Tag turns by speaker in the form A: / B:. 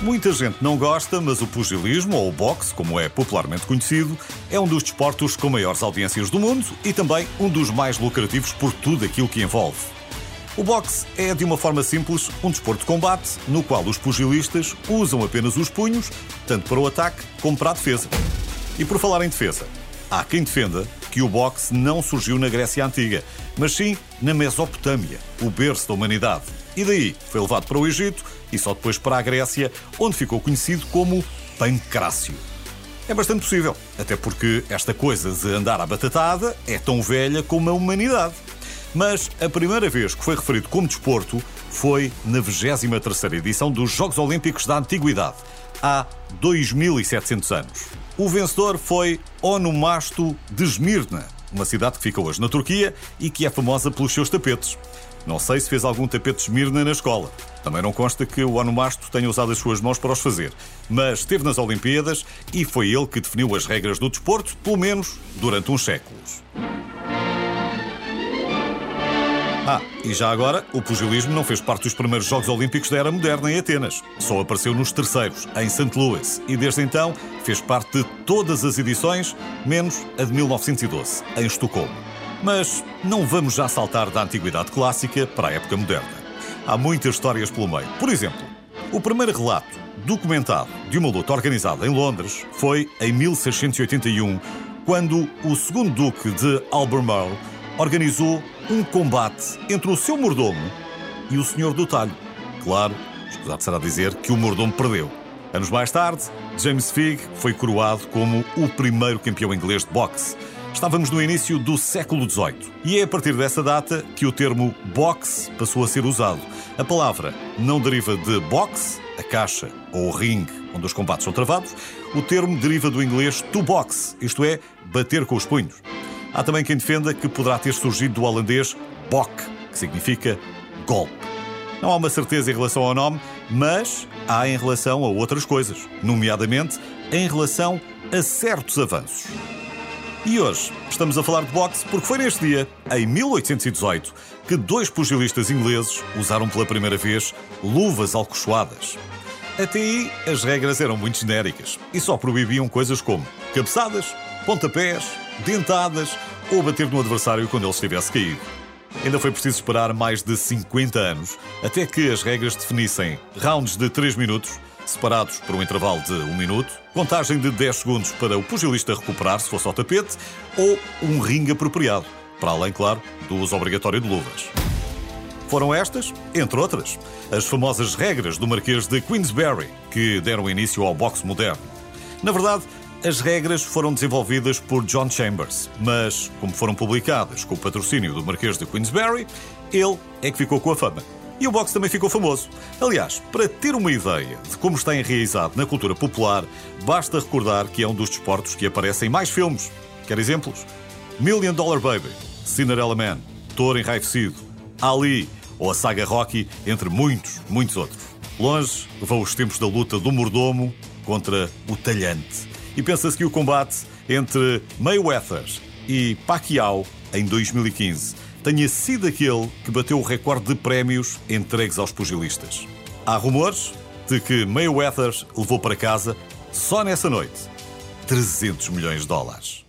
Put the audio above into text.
A: Muita gente não gosta, mas o pugilismo, ou o boxe, como é popularmente conhecido, é um dos desportos com maiores audiências do mundo e também um dos mais lucrativos por tudo aquilo que envolve. O boxe é, de uma forma simples, um desporto de combate no qual os pugilistas usam apenas os punhos, tanto para o ataque como para a defesa. E por falar em defesa, há quem defenda que o boxe não surgiu na Grécia Antiga, mas sim na Mesopotâmia, o berço da humanidade. E daí foi levado para o Egito e só depois para a Grécia, onde ficou conhecido como pancrácio. É bastante possível, até porque esta coisa de andar à batatada é tão velha como a humanidade. Mas a primeira vez que foi referido como desporto foi na 23ª edição dos Jogos Olímpicos da Antiguidade, há 2700 anos. O vencedor foi Onomasto de Esmirna, uma cidade que fica hoje na Turquia e que é famosa pelos seus tapetes. Não sei se fez algum tapete de Esmirna na escola. Também não consta que o Onomasto tenha usado as suas mãos para os fazer. Mas esteve nas Olimpíadas e foi ele que definiu as regras do desporto, pelo menos durante uns séculos. Ah, e já agora, o pugilismo não fez parte dos primeiros Jogos Olímpicos da Era Moderna em Atenas. Só apareceu nos terceiros, em St. Louis, e desde então fez parte de todas as edições, menos a de 1912, em Estocolmo. Mas não vamos já saltar da antiguidade clássica para a época moderna. Há muitas histórias pelo meio. Por exemplo, o primeiro relato documentado de uma luta organizada em Londres foi em 1681, quando o segundo duque de Albemarle organizou um combate entre o seu mordomo e o senhor do talho. Claro, escusado será dizer que o mordomo perdeu. Anos mais tarde, James Figg foi coroado como o primeiro campeão inglês de boxe. Estávamos no início do século XVIII e é a partir dessa data que o termo boxe passou a ser usado. A palavra não deriva de boxe, a caixa ou o ringue onde os combates são travados, o termo deriva do inglês to box, isto é, bater com os punhos. Há também quem defenda que poderá ter surgido do holandês bok, que significa golpe. Não há uma certeza em relação ao nome, mas há em relação a outras coisas, nomeadamente em relação a certos avanços. E hoje estamos a falar de boxe porque foi neste dia, em 1818, que dois pugilistas ingleses usaram pela primeira vez luvas alcochoadas. Até aí, as regras eram muito genéricas e só proibiam coisas como cabeçadas, pontapés, dentadas ou bater no adversário quando ele estivesse caído. Ainda foi preciso esperar mais de 50 anos até que as regras definissem rounds de 3 minutos, separados por um intervalo de 1 minuto, contagem de 10 segundos para o pugilista recuperar se fosse ao tapete, ou um ringue apropriado, para além, claro, do uso obrigatório de luvas. Foram estas, entre outras, as famosas regras do Marquês de Queensberry, que deram início ao boxe moderno. Na verdade, as regras foram desenvolvidas por John Chambers, mas, como foram publicadas com o patrocínio do Marquês de Queensberry, ele é que ficou com a fama. E o boxe também ficou famoso. Aliás, para ter uma ideia de como está enraizado na cultura popular, basta recordar que é um dos desportos que aparece em mais filmes. Quer exemplos? Million Dollar Baby, Cinderella Man, Touro Enraivecido, Ali ou a saga Rocky, entre muitos, muitos outros. Longe vão os tempos da luta do mordomo contra o talhante e pensa-se que o combate entre Mayweather e Pacquiao em 2015 tenha sido aquele que bateu o recorde de prémios entregues aos pugilistas. Há rumores de que Mayweather levou para casa, só nessa noite, 300 milhões de dólares.